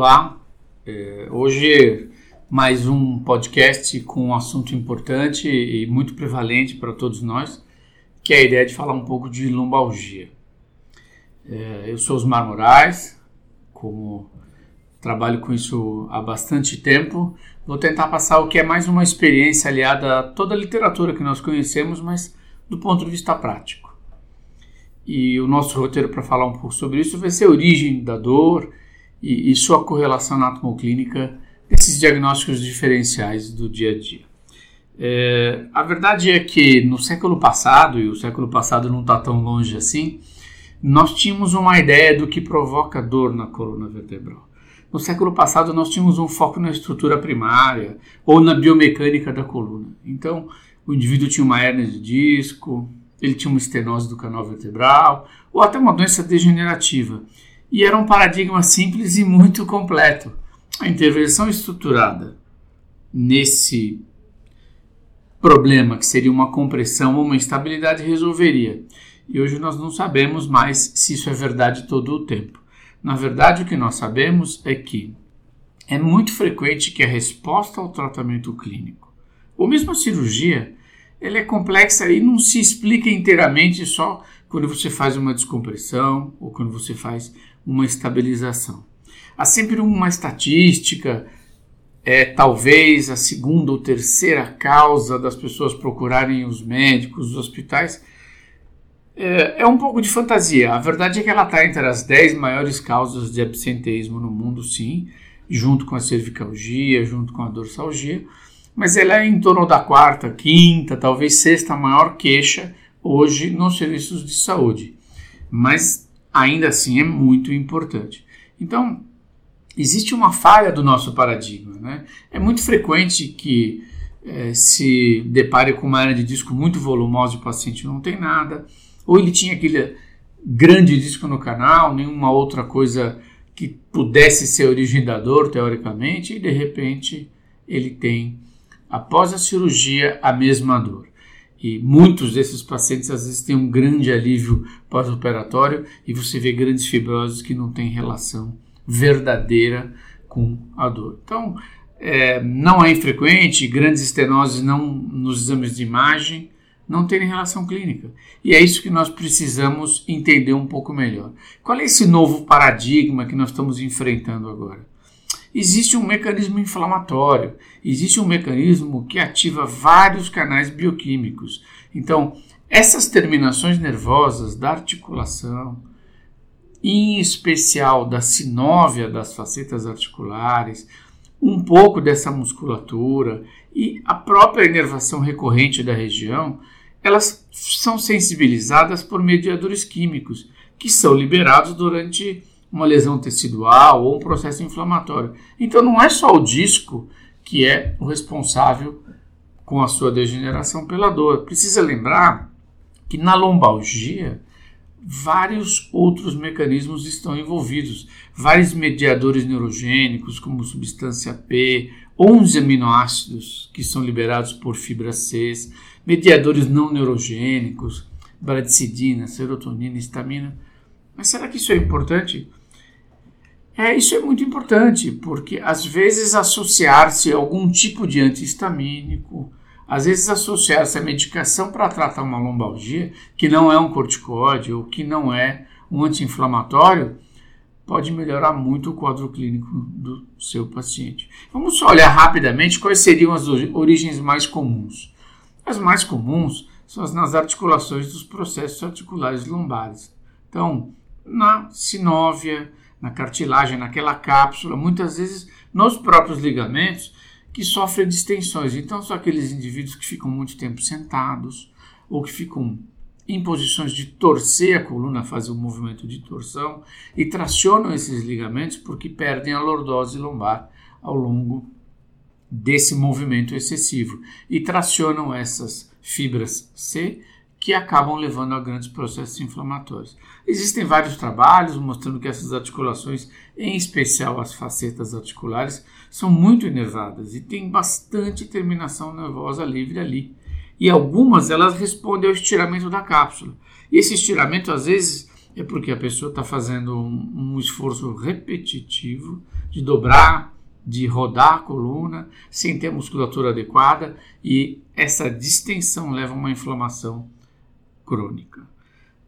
Olá, é, hoje mais um podcast com um assunto importante e muito prevalente para todos nós, que é a ideia de falar um pouco de lombalgia. É, eu sou Osmar Moraes, como trabalho com isso há bastante tempo, vou tentar passar o que é mais uma experiência aliada a toda a literatura que nós conhecemos, mas do ponto de vista prático. E o nosso roteiro para falar um pouco sobre isso vai ser a origem da dor e, e sua correlação anatomoclínica esses diagnósticos diferenciais do dia a dia. É, a verdade é que no século passado, e o século passado não está tão longe assim, nós tínhamos uma ideia do que provoca dor na coluna vertebral. No século passado, nós tínhamos um foco na estrutura primária ou na biomecânica da coluna. Então, o indivíduo tinha uma hernia de disco, ele tinha uma estenose do canal vertebral ou até uma doença degenerativa. E era um paradigma simples e muito completo a intervenção estruturada nesse problema, que seria uma compressão ou uma instabilidade, resolveria. E hoje nós não sabemos mais se isso é verdade todo o tempo. Na verdade, o que nós sabemos é que é muito frequente que a resposta ao tratamento clínico, ou mesmo a cirurgia, ela é complexa e não se explica inteiramente só quando você faz uma descompressão ou quando você faz uma estabilização. Há sempre uma estatística, é talvez a segunda ou terceira causa das pessoas procurarem os médicos, os hospitais. É, é um pouco de fantasia. A verdade é que ela está entre as 10 maiores causas de absenteísmo no mundo, sim, junto com a cervicalgia, junto com a dorsalgia, mas ela é em torno da quarta, quinta, talvez sexta maior queixa hoje nos serviços de saúde. Mas ainda assim é muito importante. Então, existe uma falha do nosso paradigma. Né? É muito frequente que é, se depare com uma área de disco muito volumosa e o paciente não tem nada, ou ele tinha aquele grande disco no canal, nenhuma outra coisa que pudesse ser originador teoricamente, e de repente ele tem, após a cirurgia, a mesma dor. E muitos desses pacientes às vezes têm um grande alívio pós-operatório e você vê grandes fibroses que não têm relação verdadeira com a dor. Então, é, não é infrequente, grandes estenoses não, nos exames de imagem não terem relação clínica. E é isso que nós precisamos entender um pouco melhor. Qual é esse novo paradigma que nós estamos enfrentando agora? Existe um mecanismo inflamatório, existe um mecanismo que ativa vários canais bioquímicos. Então, essas terminações nervosas da articulação, em especial da sinóvia das facetas articulares, um pouco dessa musculatura e a própria inervação recorrente da região, elas são sensibilizadas por mediadores químicos que são liberados durante uma lesão tecidual ou um processo inflamatório. Então não é só o disco que é o responsável com a sua degeneração pela dor. Precisa lembrar que na lombalgia vários outros mecanismos estão envolvidos. Vários mediadores neurogênicos, como substância P, 11 aminoácidos que são liberados por fibra C, mediadores não neurogênicos, bradicidina, serotonina, histamina. Mas será que isso é importante? É, isso é muito importante, porque às vezes associar-se a algum tipo de antihistamínico, às vezes associar essa medicação para tratar uma lombalgia, que não é um corticóide ou que não é um anti-inflamatório, pode melhorar muito o quadro clínico do seu paciente. Vamos só olhar rapidamente quais seriam as origens mais comuns. As mais comuns são as nas articulações dos processos articulares lombares. Então, na sinóvia, na cartilagem, naquela cápsula, muitas vezes nos próprios ligamentos, que sofrem distensões. Então, são aqueles indivíduos que ficam muito tempo sentados ou que ficam em posições de torcer a coluna, fazer um movimento de torção e tracionam esses ligamentos porque perdem a lordose lombar ao longo desse movimento excessivo e tracionam essas fibras C que acabam levando a grandes processos inflamatórios. Existem vários trabalhos mostrando que essas articulações, em especial as facetas articulares, são muito inervadas e tem bastante terminação nervosa livre ali. E algumas elas respondem ao estiramento da cápsula. E esse estiramento, às vezes, é porque a pessoa está fazendo um, um esforço repetitivo de dobrar, de rodar a coluna sem ter musculatura adequada e essa distensão leva a uma inflamação crônica.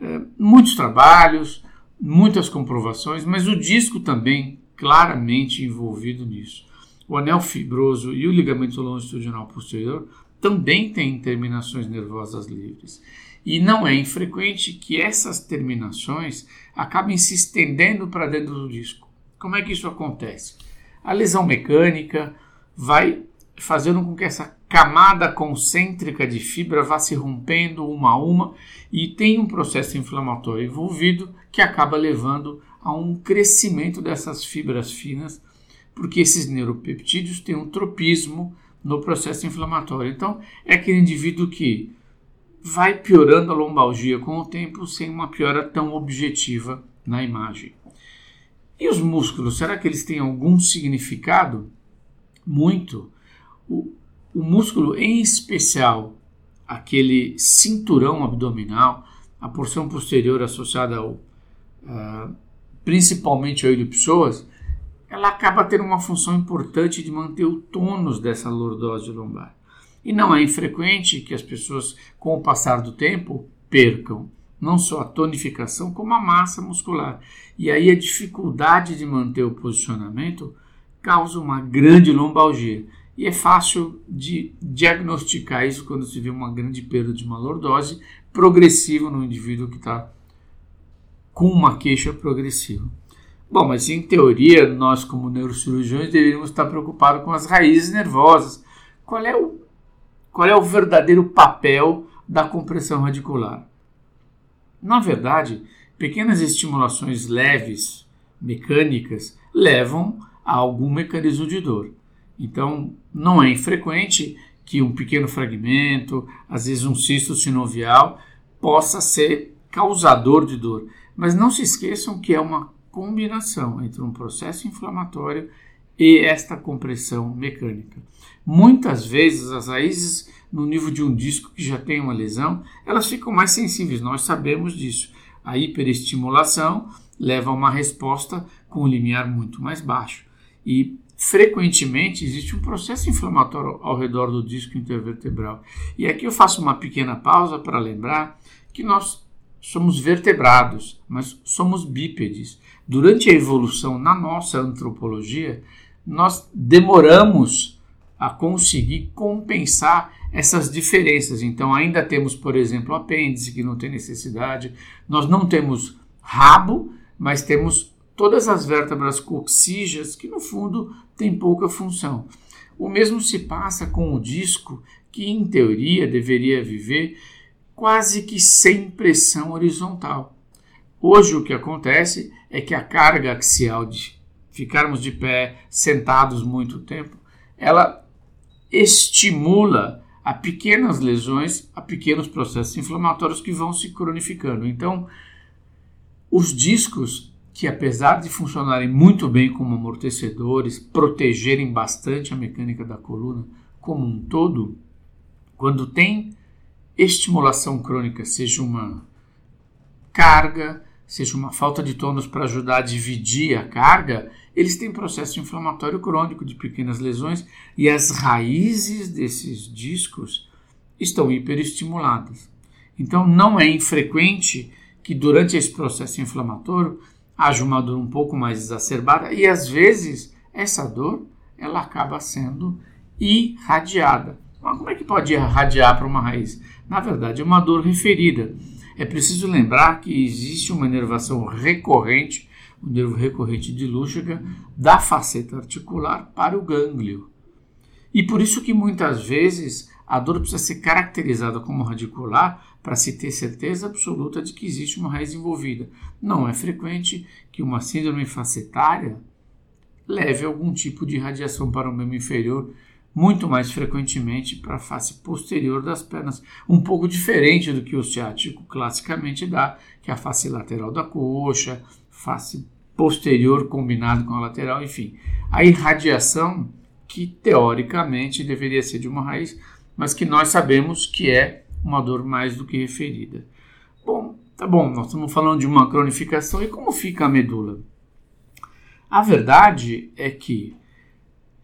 É, muitos trabalhos, muitas comprovações, mas o disco também claramente envolvido nisso. O anel fibroso e o ligamento longitudinal posterior também têm terminações nervosas livres. E não é infrequente que essas terminações acabem se estendendo para dentro do disco. Como é que isso acontece? A lesão mecânica vai fazendo com que essa camada concêntrica de fibra vá se rompendo uma a uma e tem um processo inflamatório envolvido que acaba levando a um crescimento dessas fibras finas, porque esses neuropeptídeos têm um tropismo no processo inflamatório. Então, é aquele indivíduo que vai piorando a lombalgia com o tempo sem uma piora tão objetiva na imagem. E os músculos, será que eles têm algum significado? Muito. O, o músculo, em especial aquele cinturão abdominal, a porção posterior associada ao, uh, principalmente ao ilipsoas, ela acaba tendo uma função importante de manter o tônus dessa lordose lombar. E não é infrequente que as pessoas, com o passar do tempo, percam não só a tonificação, como a massa muscular. E aí a dificuldade de manter o posicionamento causa uma grande lombalgia. E é fácil de diagnosticar isso quando se vê uma grande perda de uma lordose progressiva no indivíduo que está com uma queixa progressiva. Bom, mas em teoria, nós como neurocirurgiões deveríamos estar preocupados com as raízes nervosas. Qual é o, qual é o verdadeiro papel da compressão radicular? Na verdade, pequenas estimulações leves, mecânicas, levam a algum mecanismo de dor. Então, não é infrequente que um pequeno fragmento, às vezes um cisto sinovial, possa ser causador de dor. Mas não se esqueçam que é uma combinação entre um processo inflamatório e esta compressão mecânica. Muitas vezes as raízes no nível de um disco que já tem uma lesão, elas ficam mais sensíveis, nós sabemos disso. A hiperestimulação leva a uma resposta com um limiar muito mais baixo. E frequentemente existe um processo inflamatório ao redor do disco intervertebral. E aqui eu faço uma pequena pausa para lembrar que nós somos vertebrados, mas somos bípedes. Durante a evolução na nossa antropologia, nós demoramos a conseguir compensar essas diferenças. Então, ainda temos, por exemplo, apêndice, que não tem necessidade, nós não temos rabo, mas temos todas as vértebras coxígeas, que no fundo tem pouca função. O mesmo se passa com o disco, que em teoria deveria viver quase que sem pressão horizontal. Hoje o que acontece é que a carga axial de ficarmos de pé sentados muito tempo, ela estimula a pequenas lesões, a pequenos processos inflamatórios que vão se cronificando. Então, os discos, que apesar de funcionarem muito bem como amortecedores, protegerem bastante a mecânica da coluna como um todo, quando tem estimulação crônica, seja uma carga, seja uma falta de tônus para ajudar a dividir a carga, eles têm processo inflamatório crônico de pequenas lesões e as raízes desses discos estão hiperestimuladas. Então não é infrequente que durante esse processo inflamatório haja uma dor um pouco mais exacerbada e às vezes essa dor ela acaba sendo irradiada. Mas como é que pode irradiar para uma raiz? Na verdade, é uma dor referida é preciso lembrar que existe uma inervação recorrente, o nervo recorrente de Lúciga, da faceta articular para o gânglio. E por isso que muitas vezes a dor precisa ser caracterizada como radicular para se ter certeza absoluta de que existe uma raiz envolvida. Não é frequente que uma síndrome facetária leve algum tipo de radiação para o membro inferior, muito mais frequentemente para a face posterior das pernas, um pouco diferente do que o ciático classicamente dá, que é a face lateral da coxa, face posterior combinado com a lateral, enfim. A irradiação que teoricamente deveria ser de uma raiz, mas que nós sabemos que é uma dor mais do que referida. Bom, tá bom, nós estamos falando de uma cronificação e como fica a medula? A verdade é que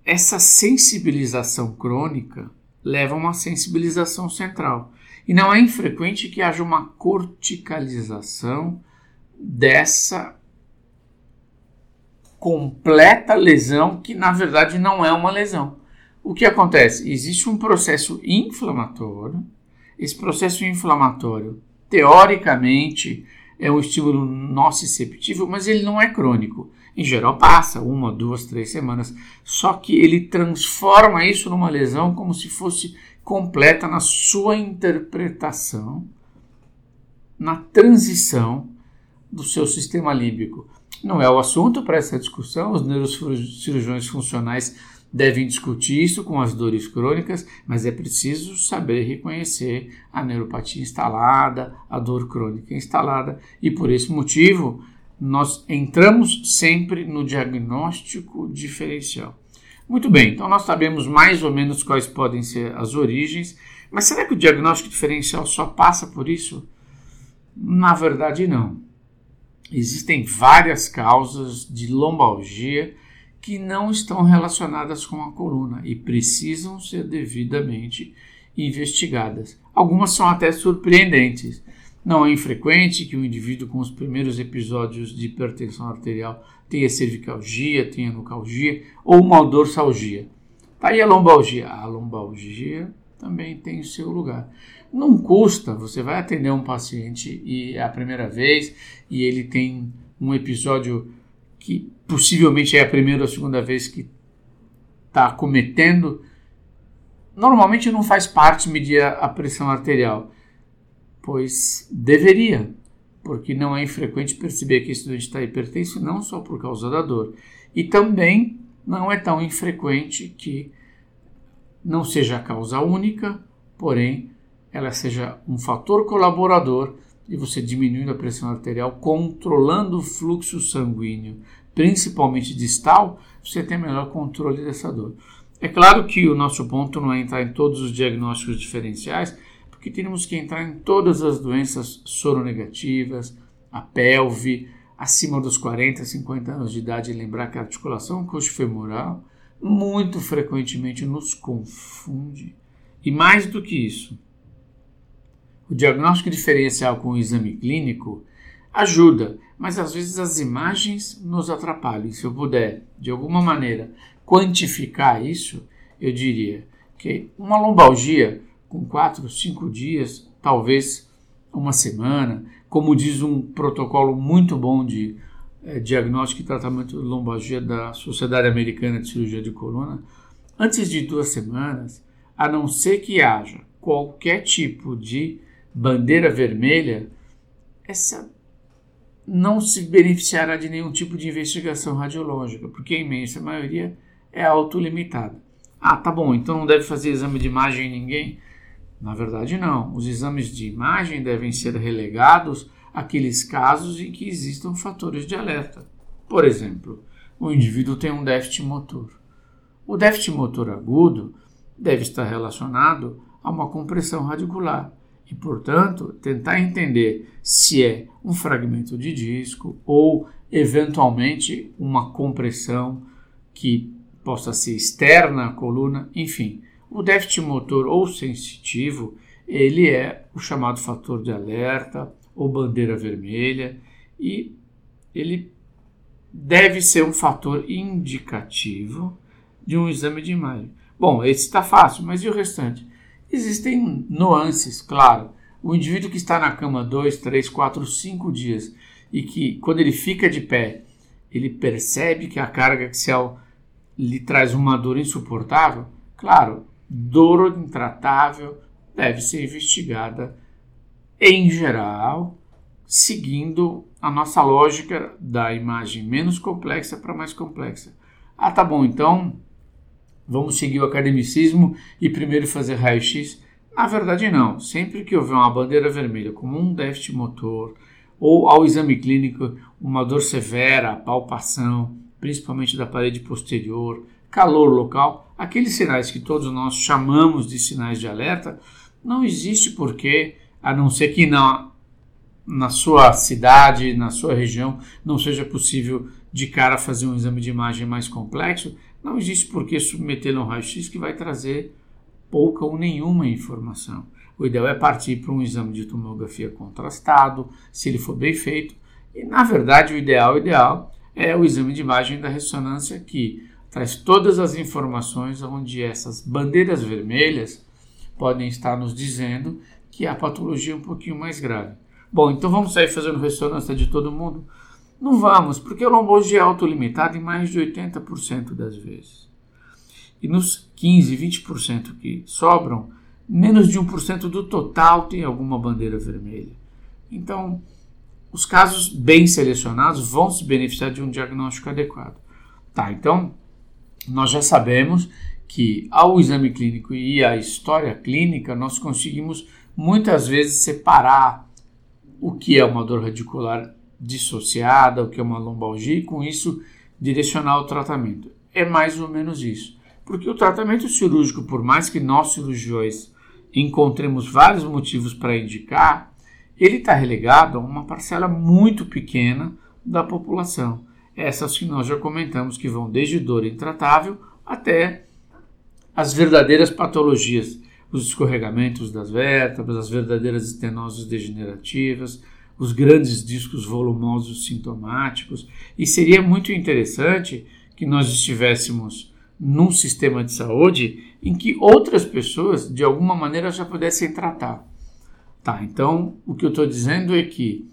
essa sensibilização crônica leva a uma sensibilização central. E não é infrequente que haja uma corticalização dessa completa lesão, que na verdade não é uma lesão. O que acontece? Existe um processo inflamatório. Esse processo inflamatório, teoricamente, é um estímulo nociceptível, mas ele não é crônico. Em geral, passa uma, duas, três semanas. Só que ele transforma isso numa lesão como se fosse completa na sua interpretação, na transição do seu sistema límbico. Não é o assunto para essa discussão, os neurocirurgiões funcionais devem discutir isso com as dores crônicas, mas é preciso saber reconhecer a neuropatia instalada, a dor crônica instalada, e por esse motivo nós entramos sempre no diagnóstico diferencial. Muito bem, então nós sabemos mais ou menos quais podem ser as origens, mas será que o diagnóstico diferencial só passa por isso? Na verdade, não. Existem várias causas de lombalgia que não estão relacionadas com a coluna e precisam ser devidamente investigadas. Algumas são até surpreendentes. Não é infrequente que o indivíduo com os primeiros episódios de hipertensão arterial tenha cervicalgia, tenha nucalgia ou uma dorsalgia. Tá aí a lombalgia. A lombalgia também tem o seu lugar. Não custa, você vai atender um paciente e é a primeira vez e ele tem um episódio que possivelmente é a primeira ou segunda vez que está cometendo. Normalmente não faz parte medir a pressão arterial, pois deveria, porque não é infrequente perceber que esse doente está hipertenso não só por causa da dor, e também não é tão infrequente que não seja a causa única, porém ela seja um fator colaborador e você diminuindo a pressão arterial, controlando o fluxo sanguíneo, principalmente distal, você tem melhor controle dessa dor. É claro que o nosso ponto não é entrar em todos os diagnósticos diferenciais, porque temos que entrar em todas as doenças soronegativas, a pelve, acima dos 40, 50 anos de idade, lembrar que a articulação coxofemoral muito frequentemente nos confunde. E mais do que isso, o diagnóstico diferencial com o exame clínico ajuda, mas às vezes as imagens nos atrapalham. Se eu puder, de alguma maneira, quantificar isso, eu diria que uma lombalgia com 4, 5 dias, talvez uma semana, como diz um protocolo muito bom de é, diagnóstico e tratamento de lombalgia da Sociedade Americana de Cirurgia de Coluna, antes de duas semanas, a não ser que haja qualquer tipo de bandeira vermelha, essa não se beneficiará de nenhum tipo de investigação radiológica, porque a imensa maioria é autolimitada. Ah, tá bom, então não deve fazer exame de imagem em ninguém? Na verdade, não. Os exames de imagem devem ser relegados àqueles casos em que existam fatores de alerta. Por exemplo, o indivíduo tem um déficit motor. O déficit motor agudo deve estar relacionado a uma compressão radicular e, portanto, tentar entender se é um fragmento de disco ou, eventualmente, uma compressão que possa ser externa à coluna, enfim. O déficit motor ou sensitivo, ele é o chamado fator de alerta ou bandeira vermelha e ele deve ser um fator indicativo de um exame de imagem. Bom, esse está fácil, mas e o restante? Existem nuances, claro. O indivíduo que está na cama dois, três, quatro, cinco dias e que, quando ele fica de pé, ele percebe que a carga axial lhe traz uma dor insuportável, Claro, dor intratável deve ser investigada em geral, seguindo a nossa lógica da imagem menos complexa para mais complexa. Ah, tá bom, então vamos seguir o academicismo e primeiro fazer raio-x? Na verdade, não. Sempre que houver uma bandeira vermelha, como um déficit motor, ou ao exame clínico, uma dor severa, palpação, principalmente da parede posterior, calor local, aqueles sinais que todos nós chamamos de sinais de alerta, não existe porquê, a não ser que na, na sua cidade, na sua região, não seja possível de cara fazer um exame de imagem mais complexo, não existe porquê submetê-lo a um raio-x que vai trazer pouca ou nenhuma informação. O ideal é partir para um exame de tomografia contrastado, se ele for bem feito. E na verdade, o ideal, o ideal é o exame de imagem da ressonância que traz todas as informações onde essas bandeiras vermelhas podem estar nos dizendo que a patologia é um pouquinho mais grave. Bom, então vamos sair fazendo ressonância de todo mundo? Não vamos, porque a lombogia é autolimitada em mais de 80% das vezes. E nos 15, 20% que sobram, menos de 1% do total tem alguma bandeira vermelha. Então, os casos bem selecionados vão se beneficiar de um diagnóstico adequado. Tá, então nós já sabemos que ao exame clínico e à história clínica nós conseguimos muitas vezes separar o que é uma dor radicular dissociada, o que é uma lombalgia, e com isso direcionar o tratamento. É mais ou menos isso. Porque o tratamento cirúrgico, por mais que nós cirurgiões encontremos vários motivos para indicar, ele está relegado a uma parcela muito pequena da população. Essas que nós já comentamos, que vão desde dor intratável até as verdadeiras patologias, os escorregamentos das vértebras, as verdadeiras estenoses degenerativas, os grandes discos volumosos sintomáticos, e seria muito interessante que nós estivéssemos num sistema de saúde em que outras pessoas, de alguma maneira, já pudessem tratar. Tá, então o que eu estou dizendo é que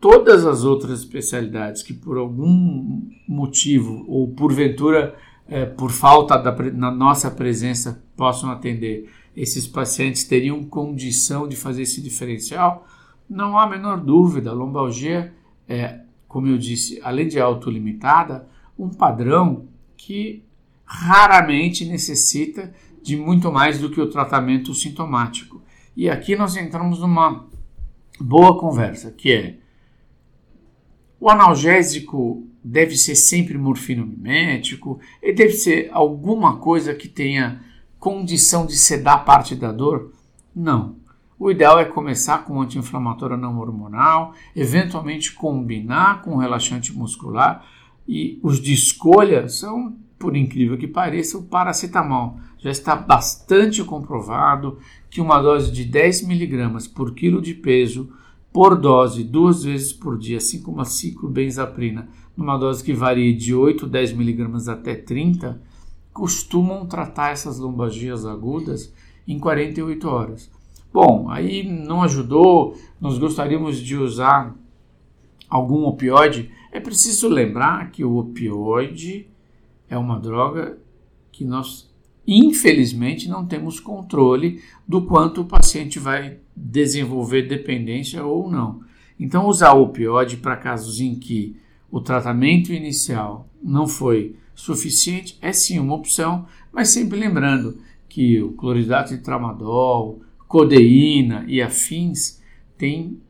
todas as outras especialidades que por algum motivo ou porventura é, por falta da na nossa presença possam atender esses pacientes teriam condição de fazer esse diferencial não há a menor dúvida, a lombalgia é, como eu disse, além de autolimitada, um padrão que raramente necessita de muito mais do que o tratamento sintomático. E aqui nós entramos numa boa conversa, que é o analgésico deve ser sempre morfino mimético, ele deve ser alguma coisa que tenha condição de sedar parte da dor? Não. O ideal é começar com anti-inflamatório não hormonal, eventualmente combinar com relaxante muscular e os de escolha são, por incrível que pareça, o paracetamol. Já está bastante comprovado que uma dose de 10 miligramas por quilo de peso por dose duas vezes por dia, assim como a ciclobenzaprina, numa dose que varia de 8 10 miligramas até 30, costumam tratar essas lombalgias agudas em 48 horas. Bom, aí não ajudou, nós gostaríamos de usar algum opioide. É preciso lembrar que o opioide é uma droga que nós, infelizmente, não temos controle do quanto o paciente vai desenvolver dependência ou não. Então, usar o opioide para casos em que o tratamento inicial não foi suficiente é sim uma opção, mas sempre lembrando que o cloridato de tramadol, codeína e afins têm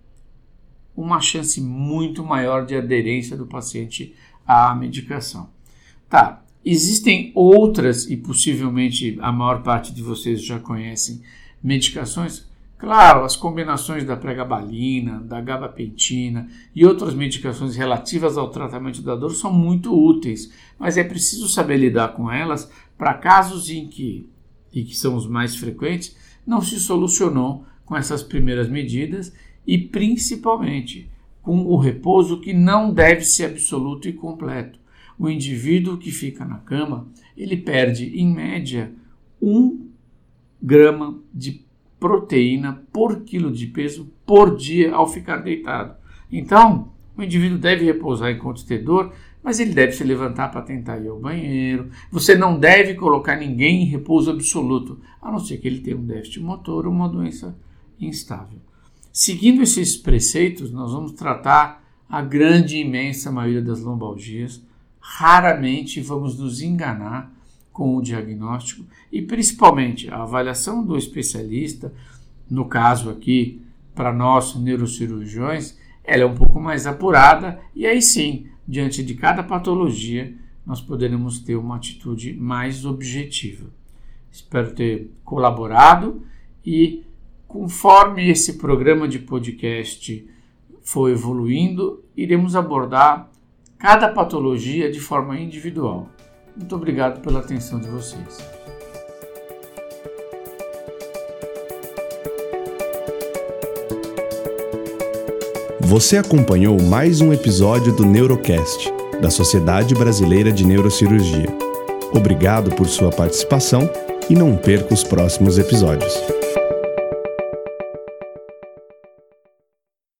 uma chance muito maior de aderência do paciente à medicação. Tá, existem outras e possivelmente a maior parte de vocês já conhecem medicações. Claro, as combinações da pregabalina, da gabapentina e outras medicações relativas ao tratamento da dor são muito úteis, mas é preciso saber lidar com elas para casos em que, e que são os mais frequentes, não se solucionou com essas primeiras medidas e principalmente com o repouso que não deve ser absoluto e completo. O indivíduo que fica na cama, ele perde em média um grama de proteína por quilo de peso por dia ao ficar deitado. Então, o indivíduo deve repousar enquanto ter dor mas ele deve se levantar para tentar ir ao banheiro. Você não deve colocar ninguém em repouso absoluto, a não ser que ele tenha um déficit motor ou uma doença instável. Seguindo esses preceitos, nós vamos tratar a grande e imensa maioria das lombalgias. Raramente vamos nos enganar com o diagnóstico e principalmente a avaliação do especialista, no caso aqui para nós neurocirurgiões, ela é um pouco mais apurada e aí sim, diante de cada patologia, nós poderemos ter uma atitude mais objetiva. Espero ter colaborado e conforme esse programa de podcast for evoluindo, iremos abordar cada patologia de forma individual. Muito obrigado pela atenção de vocês. Você acompanhou mais um episódio do Neurocast, da Sociedade Brasileira de Neurocirurgia. Obrigado por sua participação e não perca os próximos episódios.